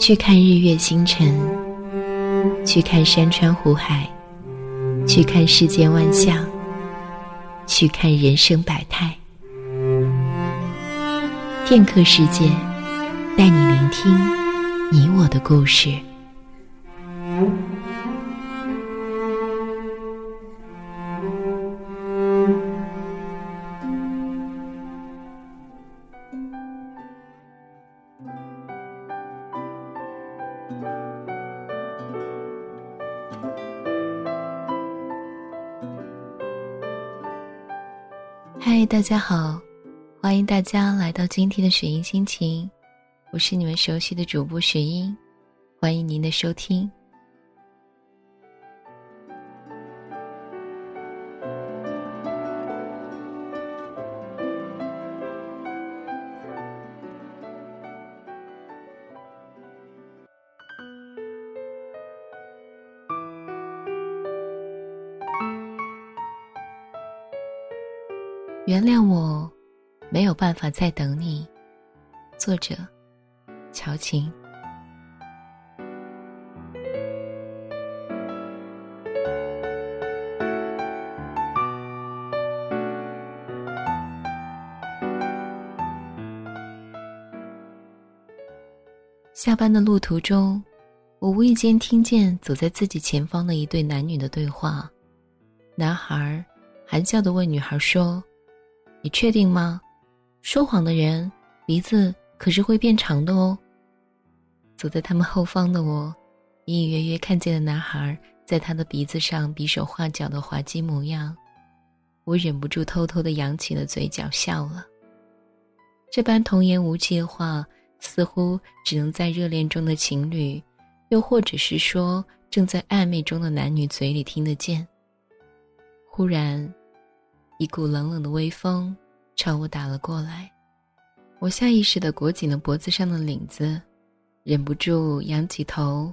去看日月星辰，去看山川湖海，去看世间万象，去看人生百态。片刻世界，带你聆听你我的故事。大家好，欢迎大家来到今天的雪音心情，我是你们熟悉的主播雪音，欢迎您的收听。原谅我，没有办法再等你。作者：乔琴。下班的路途中，我无意间听见走在自己前方的一对男女的对话。男孩含笑的问女孩说。你确定吗？说谎的人鼻子可是会变长的哦。走在他们后方的我，隐隐约约看见了男孩在他的鼻子上比手画脚的滑稽模样，我忍不住偷偷的扬起了嘴角笑了。这般童言无忌的话，似乎只能在热恋中的情侣，又或者是说正在暧昧中的男女嘴里听得见。忽然。一股冷冷的微风朝我打了过来，我下意识的裹紧了脖子上的领子，忍不住仰起头，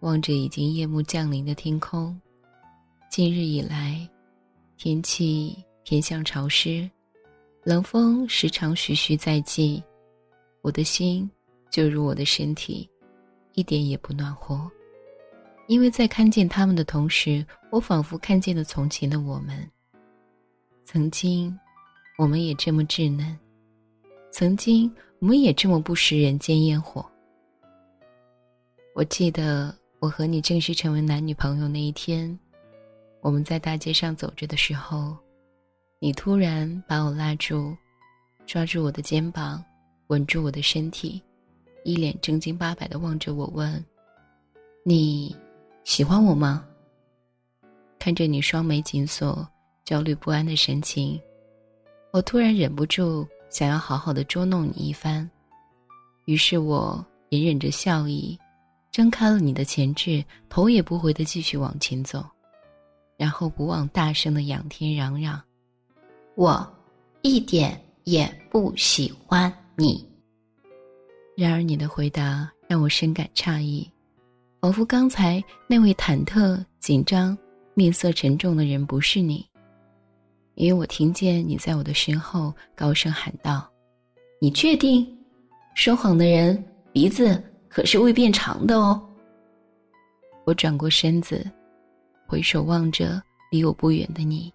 望着已经夜幕降临的天空。近日以来，天气偏向潮湿，冷风时常徐徐在即，我的心就如我的身体，一点也不暖和。因为在看见他们的同时，我仿佛看见了从前的我们。曾经，我们也这么稚嫩；曾经，我们也这么不食人间烟火。我记得我和你正式成为男女朋友那一天，我们在大街上走着的时候，你突然把我拉住，抓住我的肩膀，吻住我的身体，一脸正经八百的望着我问：“你喜欢我吗？”看着你双眉紧锁。焦虑不安的神情，我突然忍不住想要好好的捉弄你一番，于是我隐忍着笑意，睁开了你的前置，头也不回的继续往前走，然后不忘大声的仰天嚷嚷：“我一点也不喜欢你。”然而你的回答让我深感诧异，仿佛刚才那位忐忑紧张、面色沉重的人不是你。因为我听见你在我的身后高声喊道：“你确定？说谎的人鼻子可是会变长的哦。”我转过身子，回首望着离我不远的你。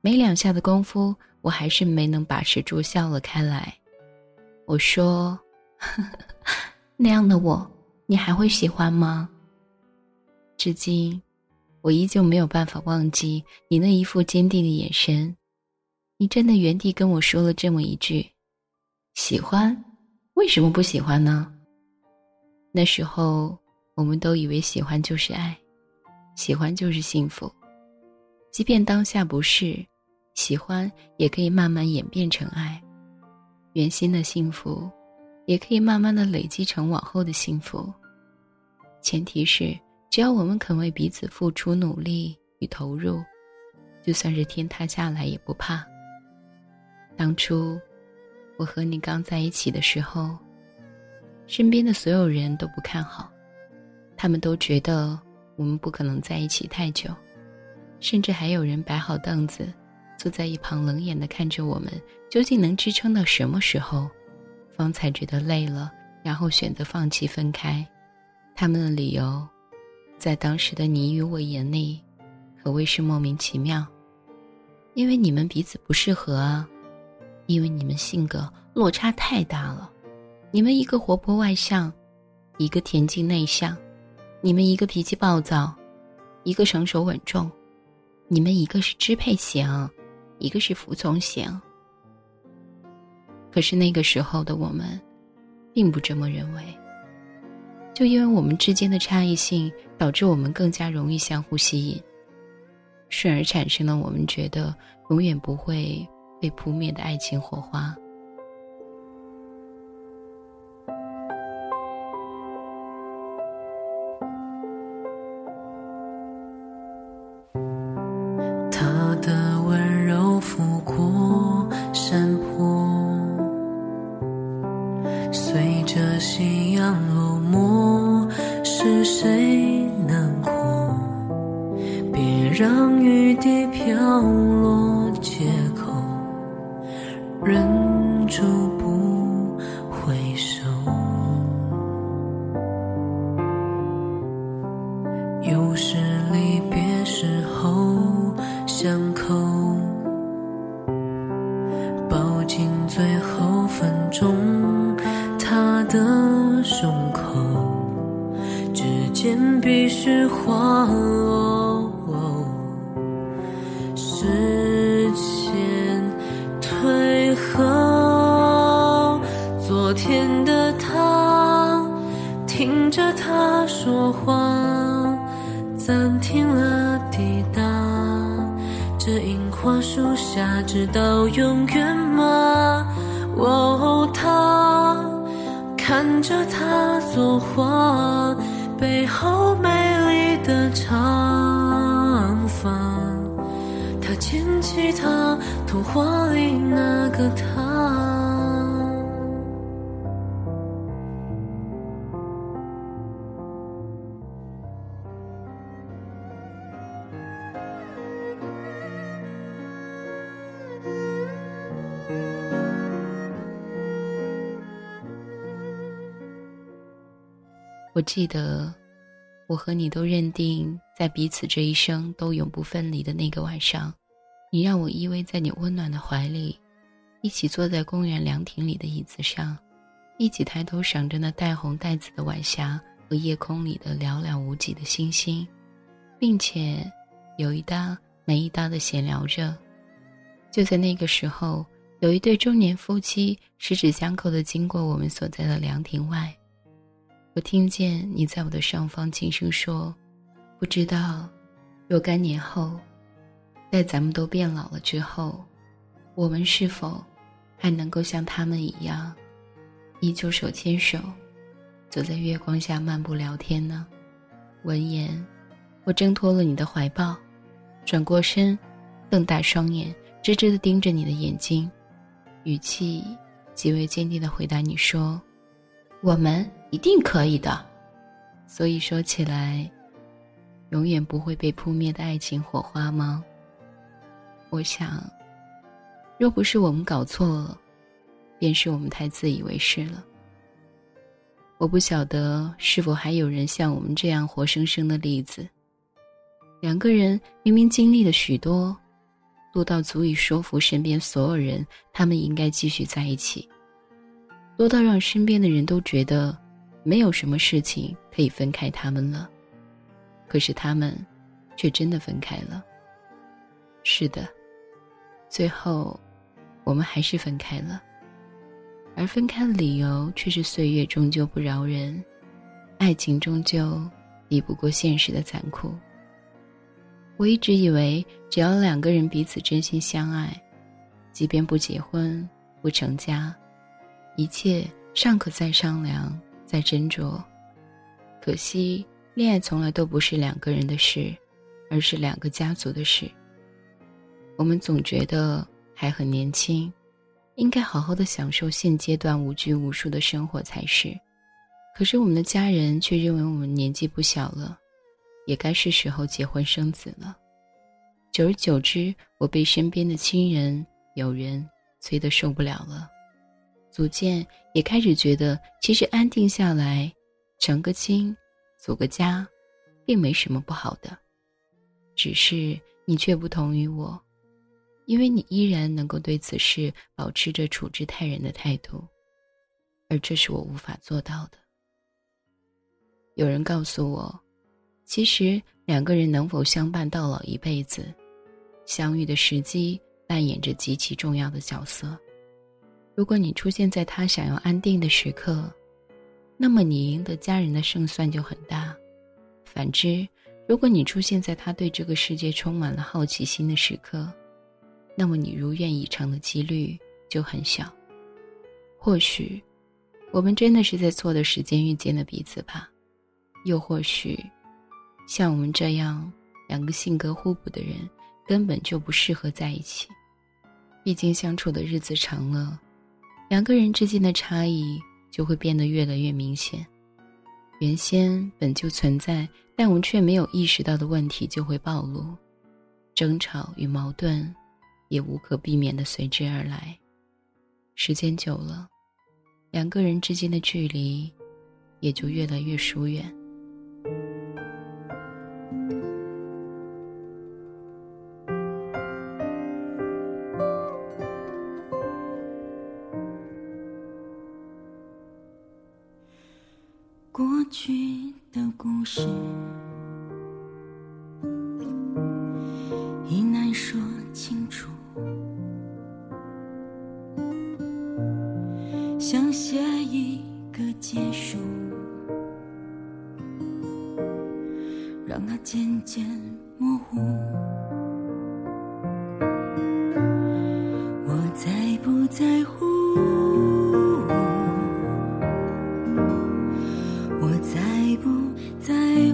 没两下的功夫，我还是没能把持住，笑了开来。我说：“呵呵那样的我，你还会喜欢吗？”至今。我依旧没有办法忘记你那一副坚定的眼神，你站在原地跟我说了这么一句：“喜欢，为什么不喜欢呢？”那时候我们都以为喜欢就是爱，喜欢就是幸福，即便当下不是，喜欢也可以慢慢演变成爱，原先的幸福，也可以慢慢的累积成往后的幸福，前提是。只要我们肯为彼此付出努力与投入，就算是天塌下来也不怕。当初我和你刚在一起的时候，身边的所有人都不看好，他们都觉得我们不可能在一起太久，甚至还有人摆好凳子，坐在一旁冷眼的看着我们，究竟能支撑到什么时候，方才觉得累了，然后选择放弃分开。他们的理由，在当时的你与我眼里，可谓是莫名其妙。因为你们彼此不适合啊，因为你们性格落差太大了。你们一个活泼外向，一个恬静内向；你们一个脾气暴躁，一个成熟稳重；你们一个是支配型，一个是服从型。可是那个时候的我们，并不这么认为。就因为我们之间的差异性，导致我们更加容易相互吸引，顺而产生了我们觉得永远不会被扑灭的爱情火花。他的温柔拂过山坡，随着夕阳落寞，是谁难过？别让雨滴飘落街下，直到永远吗？哦，他看着他作画，背后美丽的长发，他牵起她，童话里那个她。我记得，我和你都认定在彼此这一生都永不分离的那个晚上，你让我依偎在你温暖的怀里，一起坐在公园凉亭里的椅子上，一起抬头赏着那带红带紫的晚霞和夜空里的寥寥无几的星星，并且有一搭没一搭的闲聊着。就在那个时候，有一对中年夫妻十指相扣的经过我们所在的凉亭外。我听见你在我的上方轻声说：“不知道，若干年后，在咱们都变老了之后，我们是否还能够像他们一样，依旧手牵手，走在月光下漫步聊天呢？”闻言，我挣脱了你的怀抱，转过身，瞪大双眼，直直的盯着你的眼睛，语气极为坚定的回答你说：“我们。”一定可以的，所以说起来，永远不会被扑灭的爱情火花吗？我想，若不是我们搞错了，便是我们太自以为是了。我不晓得是否还有人像我们这样活生生的例子。两个人明明经历了许多，多到足以说服身边所有人，他们应该继续在一起，多到让身边的人都觉得。没有什么事情可以分开他们了，可是他们却真的分开了。是的，最后我们还是分开了，而分开的理由却是岁月终究不饶人，爱情终究抵不过现实的残酷。我一直以为，只要两个人彼此真心相爱，即便不结婚不成家，一切尚可再商量。再斟酌，可惜恋爱从来都不是两个人的事，而是两个家族的事。我们总觉得还很年轻，应该好好的享受现阶段无拘无束的生活才是。可是我们的家人却认为我们年纪不小了，也该是时候结婚生子了。久而久之，我被身边的亲人、友人催得受不了了。逐渐也开始觉得，其实安定下来，成个亲，组个家，并没什么不好的。只是你却不同于我，因为你依然能够对此事保持着处之泰然的态度，而这是我无法做到的。有人告诉我，其实两个人能否相伴到老一辈子，相遇的时机扮演着极其重要的角色。如果你出现在他想要安定的时刻，那么你赢得家人的胜算就很大；反之，如果你出现在他对这个世界充满了好奇心的时刻，那么你如愿以偿的几率就很小。或许，我们真的是在错的时间遇见了彼此吧；又或许，像我们这样两个性格互补的人，根本就不适合在一起。毕竟相处的日子长了。两个人之间的差异就会变得越来越明显，原先本就存在但我们却没有意识到的问题就会暴露，争吵与矛盾也无可避免的随之而来。时间久了，两个人之间的距离也就越来越疏远。我再不在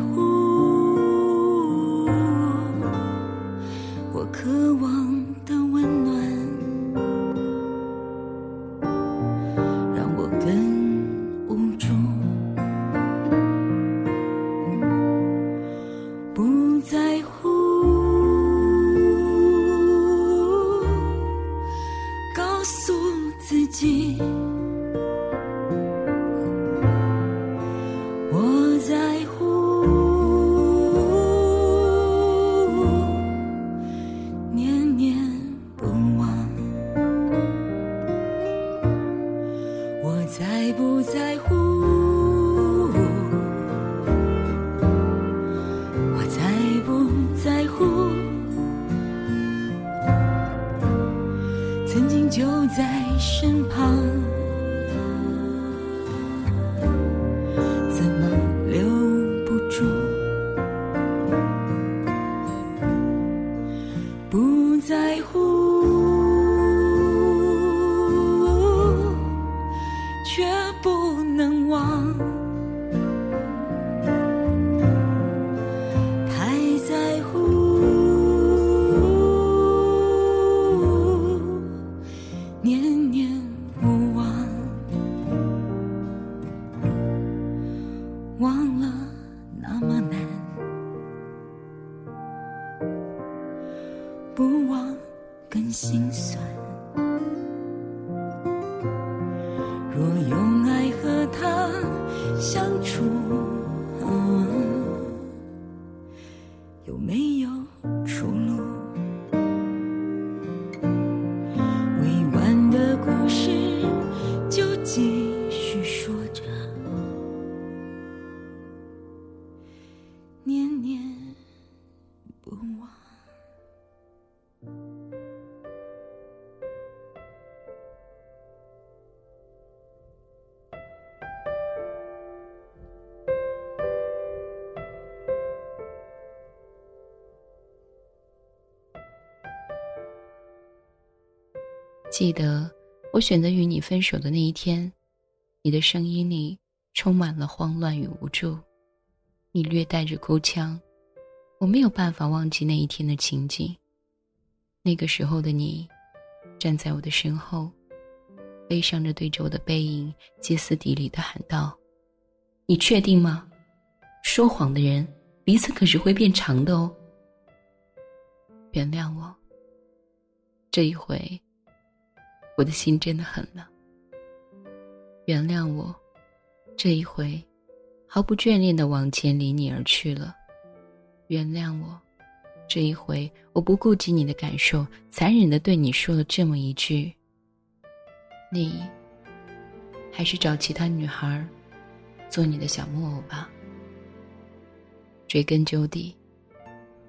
呜我才不在乎。曾经就在身旁。忘了记得我选择与你分手的那一天，你的声音里充满了慌乱与无助，你略带着哭腔，我没有办法忘记那一天的情景。那个时候的你，站在我的身后，悲伤着对着我的背影歇斯底里的喊道：“你确定吗？说谎的人鼻子可是会变长的哦。”原谅我，这一回。我的心真的很冷，原谅我，这一回毫不眷恋的往前离你而去了。原谅我，这一回我不顾及你的感受，残忍的对你说了这么一句。你还是找其他女孩做你的小木偶吧。追根究底，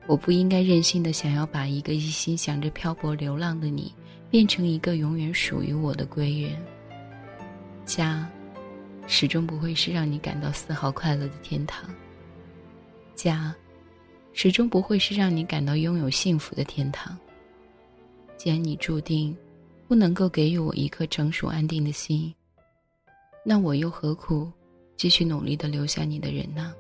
我不应该任性的想要把一个一心想着漂泊流浪的你，变成一个永远属于我的归人。家，始终不会是让你感到丝毫快乐的天堂。家，始终不会是让你感到拥有幸福的天堂。既然你注定不能够给予我一颗成熟安定的心，那我又何苦继续努力的留下你的人呢？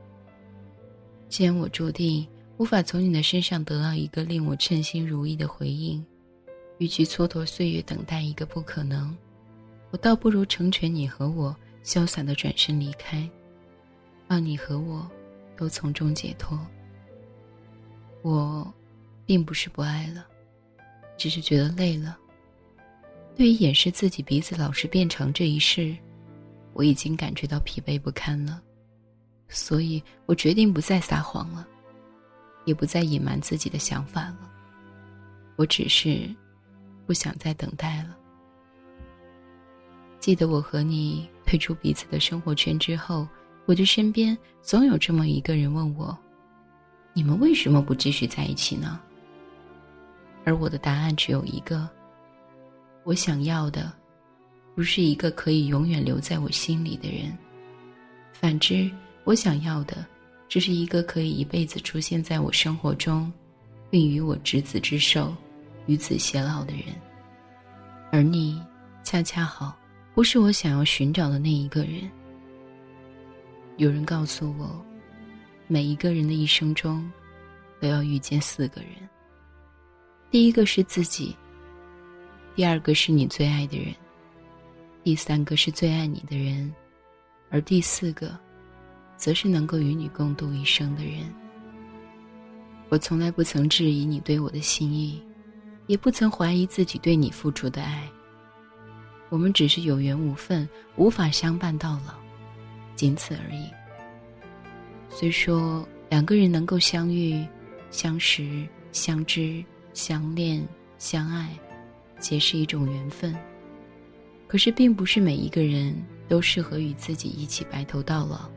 既然我注定无法从你的身上得到一个令我称心如意的回应，与其蹉跎岁月等待一个不可能，我倒不如成全你和我，潇洒的转身离开，让你和我都从中解脱。我，并不是不爱了，只是觉得累了。对于掩饰自己鼻子老是变长这一事，我已经感觉到疲惫不堪了。所以我决定不再撒谎了，也不再隐瞒自己的想法了。我只是不想再等待了。记得我和你退出彼此的生活圈之后，我的身边总有这么一个人问我：“你们为什么不继续在一起呢？”而我的答案只有一个：我想要的，不是一个可以永远留在我心里的人，反之。我想要的，只是一个可以一辈子出现在我生活中，并与我执子之手，与子偕老的人。而你，恰恰好不是我想要寻找的那一个人。有人告诉我，每一个人的一生中，都要遇见四个人。第一个是自己，第二个是你最爱的人，第三个是最爱你的人，而第四个。则是能够与你共度一生的人。我从来不曾质疑你对我的心意，也不曾怀疑自己对你付出的爱。我们只是有缘无分，无法相伴到老，仅此而已。虽说两个人能够相遇、相识、相知、相恋、相爱，皆是一种缘分，可是并不是每一个人都适合与自己一起白头到老。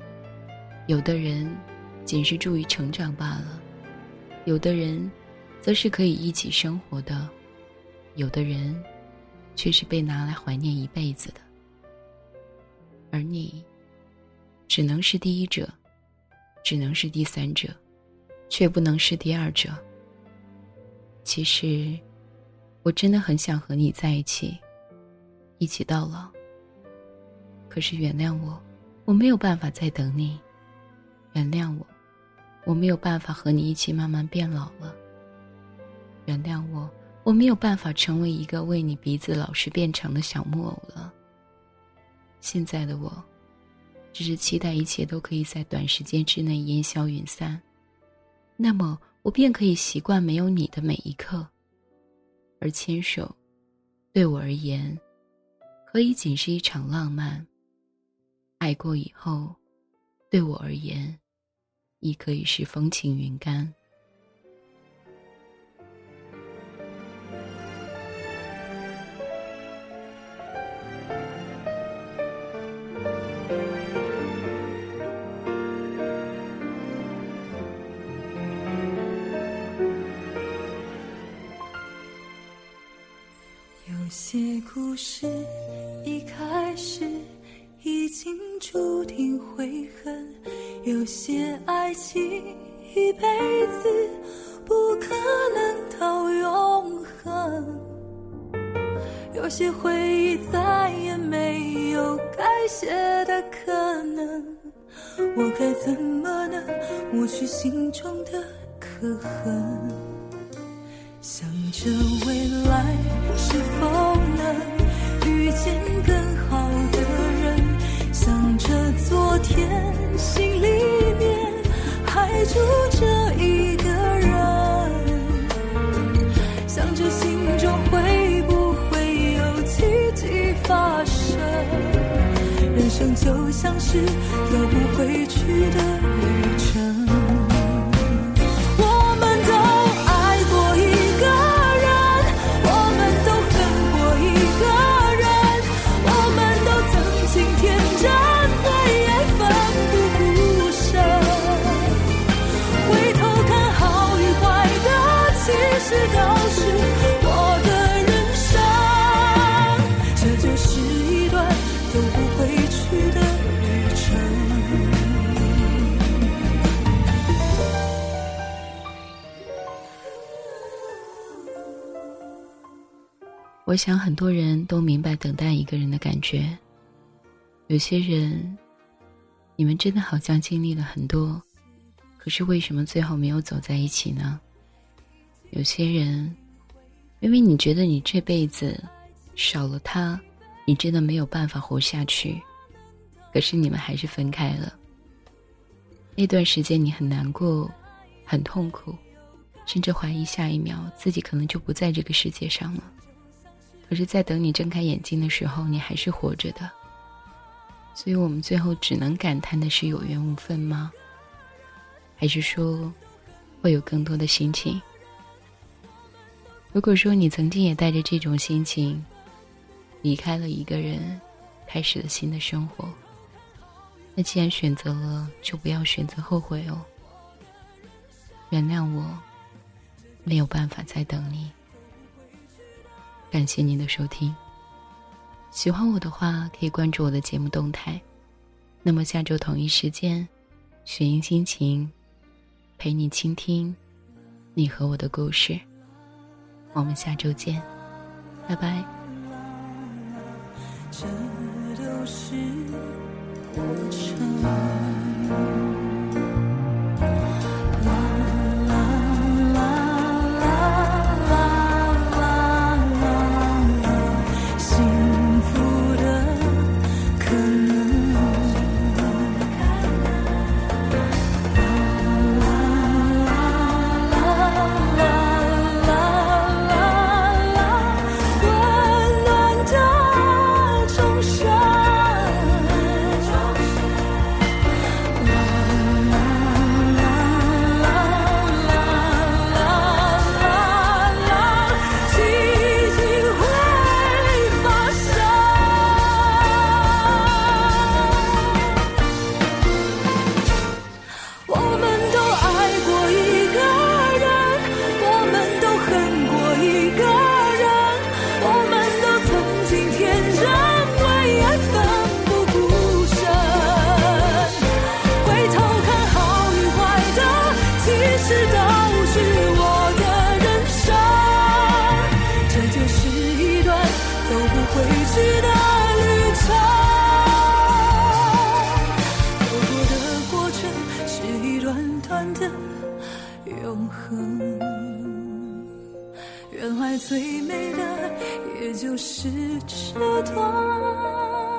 有的人，仅是助于成长罢了；有的人，则是可以一起生活的；有的人，却是被拿来怀念一辈子的。而你，只能是第一者，只能是第三者，却不能是第二者。其实，我真的很想和你在一起，一起到老。可是原谅我，我没有办法再等你。原谅我，我没有办法和你一起慢慢变老了。原谅我，我没有办法成为一个为你鼻子老是变长的小木偶了。现在的我，只是期待一切都可以在短时间之内烟消云散，那么我便可以习惯没有你的每一刻。而牵手，对我而言，可以仅是一场浪漫。爱过以后，对我而言。亦可以是风轻云淡。故事一开始已经注定悔恨。有些爱情一辈子不可能到永恒，有些回忆再也没有改写的可能，我该怎么能抹去心中的刻痕？想着未来是否能遇见更好的人，想着昨天。心里面还住着一个人，想着心中会不会有奇迹发生。人生就像是走不回去的旅我想很多人都明白等待一个人的感觉。有些人，你们真的好像经历了很多，可是为什么最后没有走在一起呢？有些人，因为你觉得你这辈子少了他，你真的没有办法活下去，可是你们还是分开了。那段时间你很难过，很痛苦，甚至怀疑下一秒自己可能就不在这个世界上了。可是，在等你睁开眼睛的时候，你还是活着的。所以我们最后只能感叹的是有缘无分吗？还是说，会有更多的心情？如果说你曾经也带着这种心情，离开了一个人，开始了新的生活，那既然选择了，就不要选择后悔哦。原谅我，没有办法再等你。感谢您的收听。喜欢我的话，可以关注我的节目动态。那么下周同一时间，雪音心情陪你倾听你和我的故事。我们下周见，拜拜。这都是永恒。原来最美的，也就是这段。